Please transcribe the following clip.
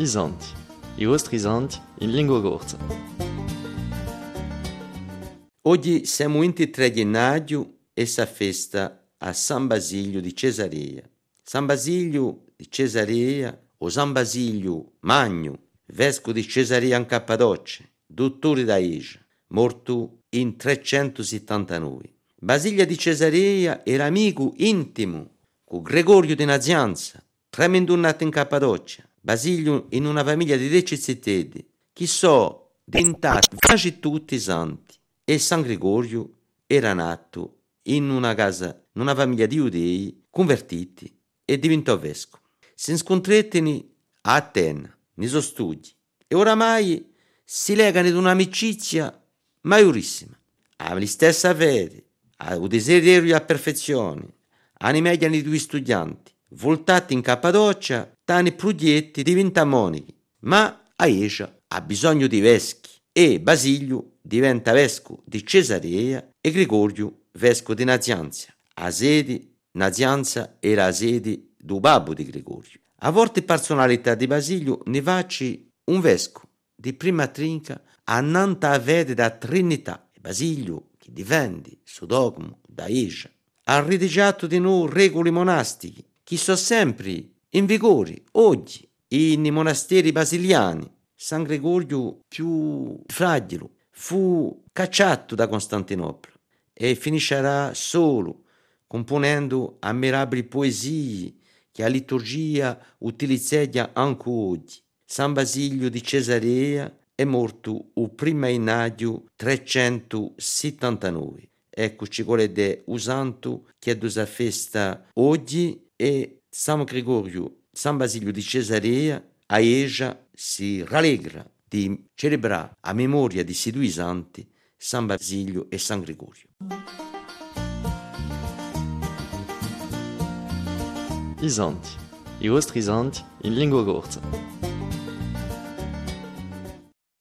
I santi, i vostri santi in lingua corsa. Oggi siamo in 3 gennaio e sa festa a San Basilio di Cesarea. San Basilio di Cesarea o San Basilio Magno, vescovo di Cesarea in Cappadocia, dottore da Asia, morto in 379. Basilio di Cesarea era amico intimo con Gregorio di Nazianza, tremendo nato in Cappadocia. Basilio in una famiglia di recitedi, che so diventati quasi tutti santi. E San Gregorio era nato in una casa, in una famiglia di giudei convertiti e diventò vescovo. Si incontrarono a Atena, nei suoi studi, e oramai si legano ad un'amicizia maiorissima. Hanno la stessa fede, hanno desiderio di perfezione, hanno i due studenti, voltati in Cappadocia, tani progetti diventa monichi, ma Aisha ha bisogno di veschi e Basilio diventa vescovo di Cesarea e Gregorio vescovo di Nazianza. A sede Nazianza era a sede do babbo di Gregorio. A volte personalità di Basilio ne vaci un vescovo di prima trinca a nanta vede da Trinità. Basilio, che difende su dogma da Aisha, ha redigiato di noi regole monastiche che sono sempre in vigore oggi nei monasteri basiliani. San Gregorio più fragile fu cacciato da Costantinopoli e finiscerà solo componendo ammirabili poesie che la liturgia utilizza anche oggi. San Basilio di Cesarea è morto il primo gennaio 379. Ecco ci vuole un santo che è questa festa oggi e San Gregorio, San Basilio di Cesarea, a Eja si rallegra di celebrare a memoria di questi due santi, San Basilio e San Gregorio. I santi, i vostri santi in lingua corsa.